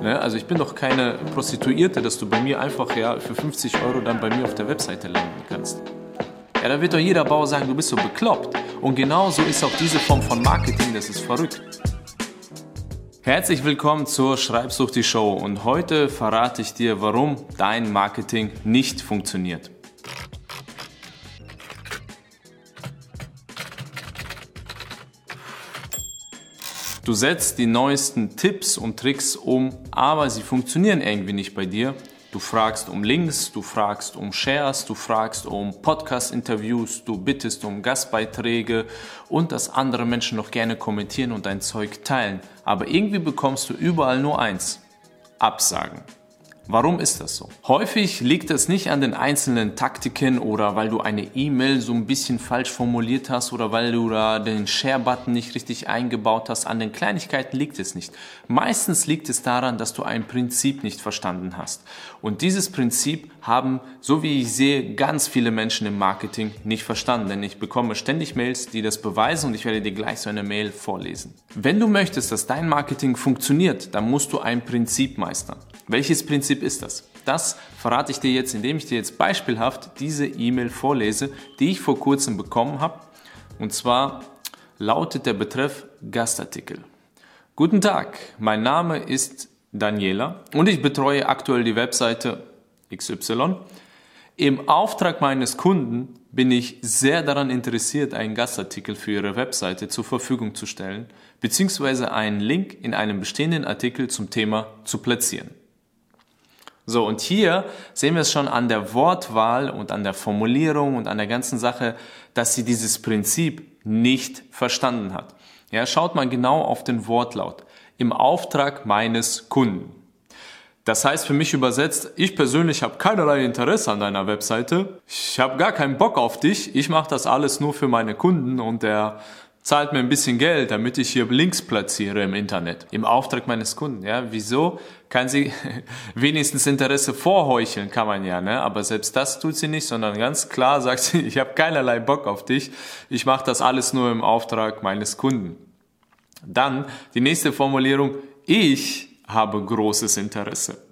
Ne? Also ich bin doch keine Prostituierte, dass du bei mir einfach ja, für 50 Euro dann bei mir auf der Webseite landen kannst. Ja, da wird doch jeder Bauer sagen, du bist so bekloppt. Und genauso ist auch diese Form von Marketing, das ist verrückt. Herzlich willkommen zur Schreibsucht die Show und heute verrate ich dir, warum dein Marketing nicht funktioniert. Du setzt die neuesten Tipps und Tricks um, aber sie funktionieren irgendwie nicht bei dir. Du fragst um Links, du fragst um Shares, du fragst um Podcast-Interviews, du bittest um Gastbeiträge und dass andere Menschen noch gerne kommentieren und dein Zeug teilen. Aber irgendwie bekommst du überall nur eins. Absagen. Warum ist das so? Häufig liegt es nicht an den einzelnen Taktiken oder weil du eine E-Mail so ein bisschen falsch formuliert hast oder weil du da den Share-Button nicht richtig eingebaut hast. An den Kleinigkeiten liegt es nicht. Meistens liegt es daran, dass du ein Prinzip nicht verstanden hast. Und dieses Prinzip haben, so wie ich sehe, ganz viele Menschen im Marketing nicht verstanden. Denn ich bekomme ständig Mails, die das beweisen und ich werde dir gleich so eine Mail vorlesen. Wenn du möchtest, dass dein Marketing funktioniert, dann musst du ein Prinzip meistern. Welches Prinzip ist das? Das verrate ich dir jetzt, indem ich dir jetzt beispielhaft diese E-Mail vorlese, die ich vor kurzem bekommen habe. Und zwar lautet der Betreff Gastartikel. Guten Tag, mein Name ist Daniela und ich betreue aktuell die Webseite XY. Im Auftrag meines Kunden bin ich sehr daran interessiert, einen Gastartikel für Ihre Webseite zur Verfügung zu stellen, beziehungsweise einen Link in einem bestehenden Artikel zum Thema zu platzieren. So, und hier sehen wir es schon an der Wortwahl und an der Formulierung und an der ganzen Sache, dass sie dieses Prinzip nicht verstanden hat. Ja, schaut mal genau auf den Wortlaut. Im Auftrag meines Kunden. Das heißt für mich übersetzt, ich persönlich habe keinerlei Interesse an deiner Webseite. Ich habe gar keinen Bock auf dich. Ich mache das alles nur für meine Kunden und der zahlt mir ein bisschen Geld, damit ich hier Links platziere im Internet, im Auftrag meines Kunden. Ja, wieso kann sie wenigstens Interesse vorheucheln, kann man ja, ne? Aber selbst das tut sie nicht, sondern ganz klar sagt sie, ich habe keinerlei Bock auf dich. Ich mache das alles nur im Auftrag meines Kunden. Dann die nächste Formulierung: Ich habe großes Interesse.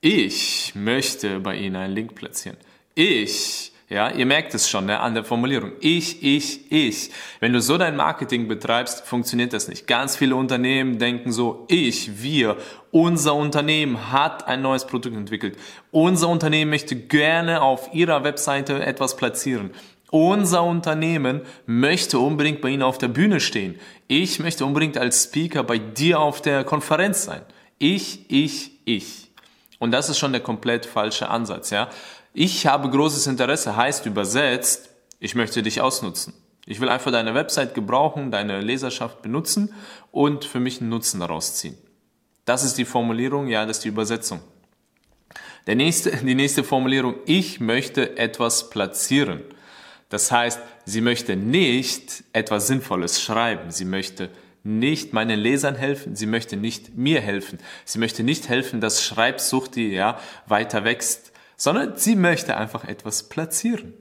Ich möchte bei Ihnen einen Link platzieren. Ich ja, ihr merkt es schon ne, an der Formulierung. Ich, ich, ich. Wenn du so dein Marketing betreibst, funktioniert das nicht. Ganz viele Unternehmen denken so, ich, wir, unser Unternehmen hat ein neues Produkt entwickelt. Unser Unternehmen möchte gerne auf ihrer Webseite etwas platzieren. Unser Unternehmen möchte unbedingt bei Ihnen auf der Bühne stehen. Ich möchte unbedingt als Speaker bei dir auf der Konferenz sein. Ich, ich, ich. Und das ist schon der komplett falsche Ansatz, ja. Ich habe großes Interesse heißt übersetzt, ich möchte dich ausnutzen. Ich will einfach deine Website gebrauchen, deine Leserschaft benutzen und für mich einen Nutzen daraus ziehen. Das ist die Formulierung, ja, das ist die Übersetzung. Der nächste, die nächste Formulierung, ich möchte etwas platzieren. Das heißt, sie möchte nicht etwas Sinnvolles schreiben. Sie möchte nicht meinen Lesern helfen. Sie möchte nicht mir helfen. Sie möchte nicht helfen, dass Schreibsucht, die ja weiter wächst sondern sie möchte einfach etwas platzieren.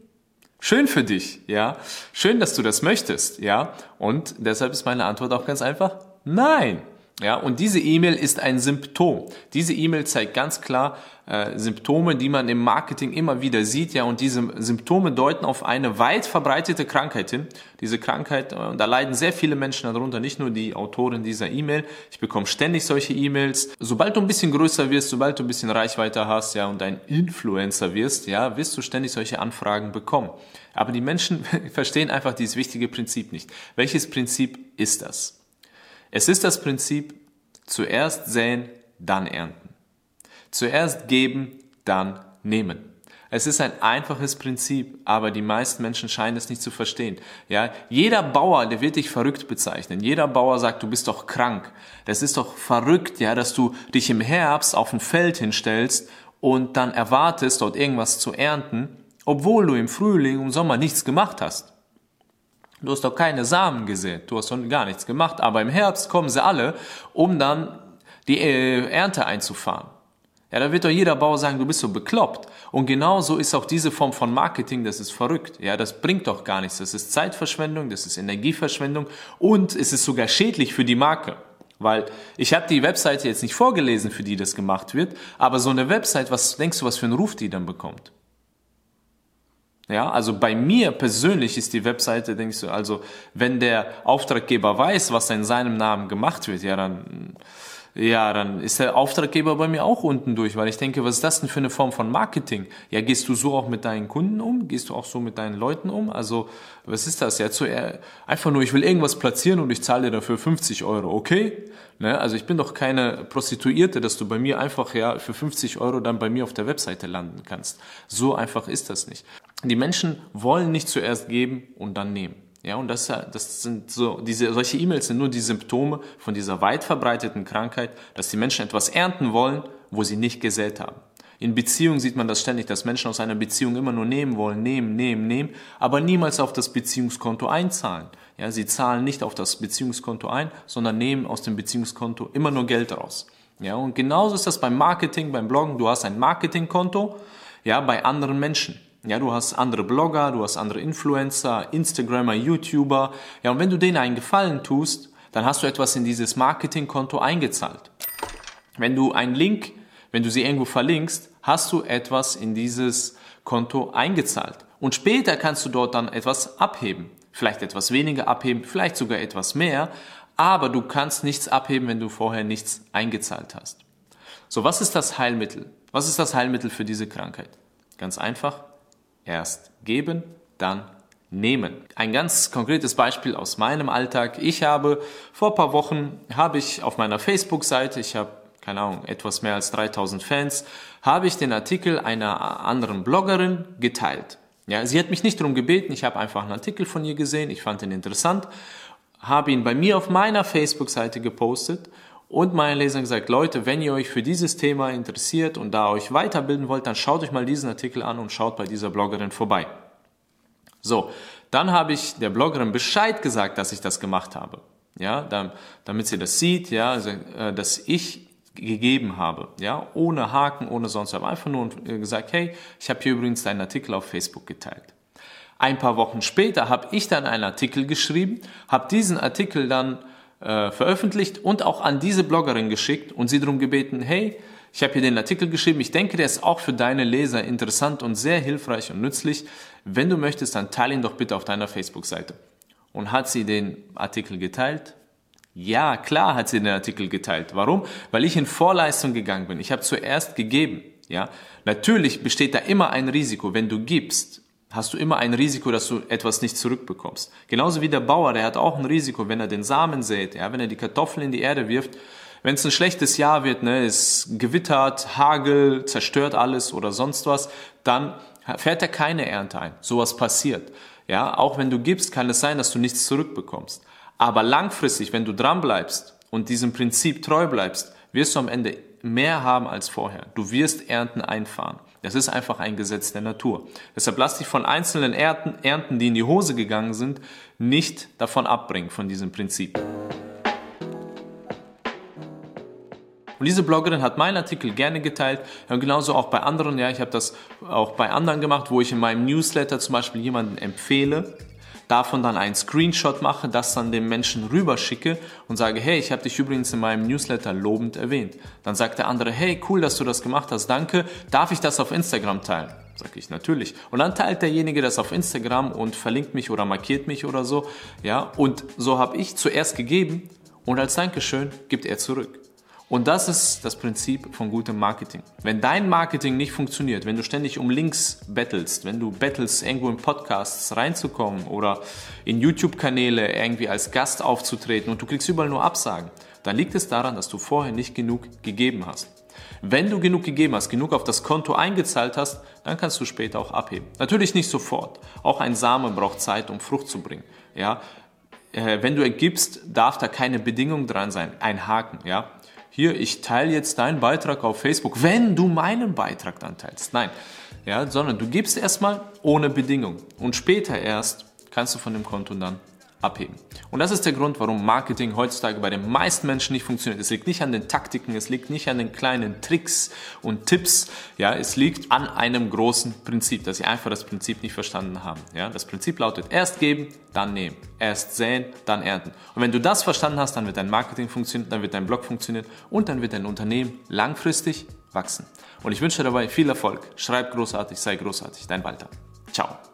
Schön für dich, ja. Schön, dass du das möchtest, ja. Und deshalb ist meine Antwort auch ganz einfach, nein. Ja, und diese E-Mail ist ein Symptom. Diese E-Mail zeigt ganz klar äh, Symptome, die man im Marketing immer wieder sieht. Ja, und diese Symptome deuten auf eine weit verbreitete Krankheit hin. Diese Krankheit, äh, da leiden sehr viele Menschen darunter, nicht nur die Autoren dieser E-Mail. Ich bekomme ständig solche E-Mails. Sobald du ein bisschen größer wirst, sobald du ein bisschen Reichweite hast, ja, und ein Influencer wirst, ja, wirst du ständig solche Anfragen bekommen. Aber die Menschen verstehen einfach dieses wichtige Prinzip nicht. Welches Prinzip ist das? Es ist das Prinzip, zuerst säen, dann ernten. Zuerst geben, dann nehmen. Es ist ein einfaches Prinzip, aber die meisten Menschen scheinen es nicht zu verstehen. Ja, jeder Bauer, der wird dich verrückt bezeichnen. Jeder Bauer sagt, du bist doch krank. Das ist doch verrückt, ja, dass du dich im Herbst auf ein Feld hinstellst und dann erwartest, dort irgendwas zu ernten, obwohl du im Frühling und Sommer nichts gemacht hast. Du hast doch keine Samen gesät, du hast doch gar nichts gemacht, aber im Herbst kommen sie alle, um dann die äh, Ernte einzufahren. Ja, da wird doch jeder Bauer sagen, du bist so bekloppt. Und genauso ist auch diese Form von Marketing, das ist verrückt. Ja, das bringt doch gar nichts. Das ist Zeitverschwendung, das ist Energieverschwendung und es ist sogar schädlich für die Marke. Weil ich habe die Webseite jetzt nicht vorgelesen, für die das gemacht wird, aber so eine Website, was denkst du, was für einen Ruf die dann bekommt? Ja, also bei mir persönlich ist die Webseite, denkst du, also wenn der Auftraggeber weiß, was in seinem Namen gemacht wird, ja, dann ja, dann ist der Auftraggeber bei mir auch unten durch, weil ich denke, was ist das denn für eine Form von Marketing? Ja, gehst du so auch mit deinen Kunden um? Gehst du auch so mit deinen Leuten um? Also, was ist das? Ja, zu, einfach nur, ich will irgendwas platzieren und ich zahle dir dafür 50 Euro, okay? Ne? Also ich bin doch keine Prostituierte, dass du bei mir einfach ja für 50 Euro dann bei mir auf der Webseite landen kannst. So einfach ist das nicht. Die Menschen wollen nicht zuerst geben und dann nehmen. Ja, und das, das sind so, diese, solche E-Mails sind nur die Symptome von dieser weit verbreiteten Krankheit, dass die Menschen etwas ernten wollen, wo sie nicht gesät haben. In Beziehungen sieht man das ständig, dass Menschen aus einer Beziehung immer nur nehmen wollen, nehmen, nehmen, nehmen, aber niemals auf das Beziehungskonto einzahlen. Ja, sie zahlen nicht auf das Beziehungskonto ein, sondern nehmen aus dem Beziehungskonto immer nur Geld raus. Ja, und genauso ist das beim Marketing, beim Bloggen. Du hast ein Marketingkonto, ja, bei anderen Menschen. Ja, du hast andere Blogger, du hast andere Influencer, Instagrammer, YouTuber. Ja, und wenn du denen einen Gefallen tust, dann hast du etwas in dieses Marketingkonto eingezahlt. Wenn du einen Link, wenn du sie irgendwo verlinkst, hast du etwas in dieses Konto eingezahlt. Und später kannst du dort dann etwas abheben. Vielleicht etwas weniger abheben, vielleicht sogar etwas mehr. Aber du kannst nichts abheben, wenn du vorher nichts eingezahlt hast. So, was ist das Heilmittel? Was ist das Heilmittel für diese Krankheit? Ganz einfach, Erst geben, dann nehmen. Ein ganz konkretes Beispiel aus meinem Alltag. Ich habe vor ein paar Wochen, habe ich auf meiner Facebook-Seite, ich habe keine Ahnung, etwas mehr als 3000 Fans, habe ich den Artikel einer anderen Bloggerin geteilt. Ja, sie hat mich nicht darum gebeten, ich habe einfach einen Artikel von ihr gesehen, ich fand ihn interessant, habe ihn bei mir auf meiner Facebook-Seite gepostet und meinen Lesern gesagt, Leute, wenn ihr euch für dieses Thema interessiert und da euch weiterbilden wollt, dann schaut euch mal diesen Artikel an und schaut bei dieser Bloggerin vorbei. So, dann habe ich der Bloggerin Bescheid gesagt, dass ich das gemacht habe. Ja, damit sie das sieht, ja, also, äh, dass ich gegeben habe, ja, ohne Haken, ohne sonst was, einfach nur gesagt, hey, ich habe hier übrigens deinen Artikel auf Facebook geteilt. Ein paar Wochen später habe ich dann einen Artikel geschrieben, habe diesen Artikel dann äh, veröffentlicht und auch an diese Bloggerin geschickt und sie darum gebeten, hey, ich habe hier den Artikel geschrieben, ich denke, der ist auch für deine Leser interessant und sehr hilfreich und nützlich. Wenn du möchtest, dann teile ihn doch bitte auf deiner Facebook-Seite. Und hat sie den Artikel geteilt? Ja, klar hat sie den Artikel geteilt. Warum? Weil ich in Vorleistung gegangen bin. Ich habe zuerst gegeben. Ja, natürlich besteht da immer ein Risiko, wenn du gibst hast du immer ein Risiko, dass du etwas nicht zurückbekommst. Genauso wie der Bauer, der hat auch ein Risiko, wenn er den Samen sät, ja, wenn er die Kartoffeln in die Erde wirft. Wenn es ein schlechtes Jahr wird, ne, es gewittert, Hagel, zerstört alles oder sonst was, dann fährt er keine Ernte ein. Sowas passiert. Ja, auch wenn du gibst, kann es sein, dass du nichts zurückbekommst. Aber langfristig, wenn du dran bleibst und diesem Prinzip treu bleibst, wirst du am Ende mehr haben als vorher. Du wirst Ernten einfahren. Das ist einfach ein Gesetz der Natur. Deshalb lass dich von einzelnen Ernten, die in die Hose gegangen sind, nicht davon abbringen, von diesem Prinzip. Und diese Bloggerin hat meinen Artikel gerne geteilt, und genauso auch bei anderen. Ja, ich habe das auch bei anderen gemacht, wo ich in meinem Newsletter zum Beispiel jemanden empfehle, davon dann einen Screenshot mache, das dann dem Menschen rüberschicke und sage, hey, ich habe dich übrigens in meinem Newsletter lobend erwähnt. Dann sagt der andere, hey, cool, dass du das gemacht hast, danke, darf ich das auf Instagram teilen? Sag ich natürlich. Und dann teilt derjenige das auf Instagram und verlinkt mich oder markiert mich oder so. Ja, und so habe ich zuerst gegeben und als Dankeschön gibt er zurück. Und das ist das Prinzip von gutem Marketing. Wenn dein Marketing nicht funktioniert, wenn du ständig um Links bettelst, wenn du bettelst, irgendwo in Podcasts reinzukommen oder in YouTube-Kanäle irgendwie als Gast aufzutreten und du kriegst überall nur Absagen, dann liegt es daran, dass du vorher nicht genug gegeben hast. Wenn du genug gegeben hast, genug auf das Konto eingezahlt hast, dann kannst du später auch abheben. Natürlich nicht sofort. Auch ein Samen braucht Zeit, um Frucht zu bringen. Ja, äh, wenn du ergibst, darf da keine Bedingung dran sein, ein Haken. Ja, hier, ich teile jetzt deinen Beitrag auf Facebook, wenn du meinen Beitrag dann teilst. Nein, ja, sondern du gibst erstmal ohne Bedingung und später erst kannst du von dem Konto dann abheben. Und das ist der Grund, warum Marketing heutzutage bei den meisten Menschen nicht funktioniert. Es liegt nicht an den Taktiken, es liegt nicht an den kleinen Tricks und Tipps, ja, es liegt an einem großen Prinzip, dass sie einfach das Prinzip nicht verstanden haben. Ja, das Prinzip lautet erst geben, dann nehmen, erst säen, dann ernten. Und wenn du das verstanden hast, dann wird dein Marketing funktionieren, dann wird dein Blog funktionieren und dann wird dein Unternehmen langfristig wachsen. Und ich wünsche dir dabei viel Erfolg. Schreib großartig, sei großartig. Dein Walter. Ciao.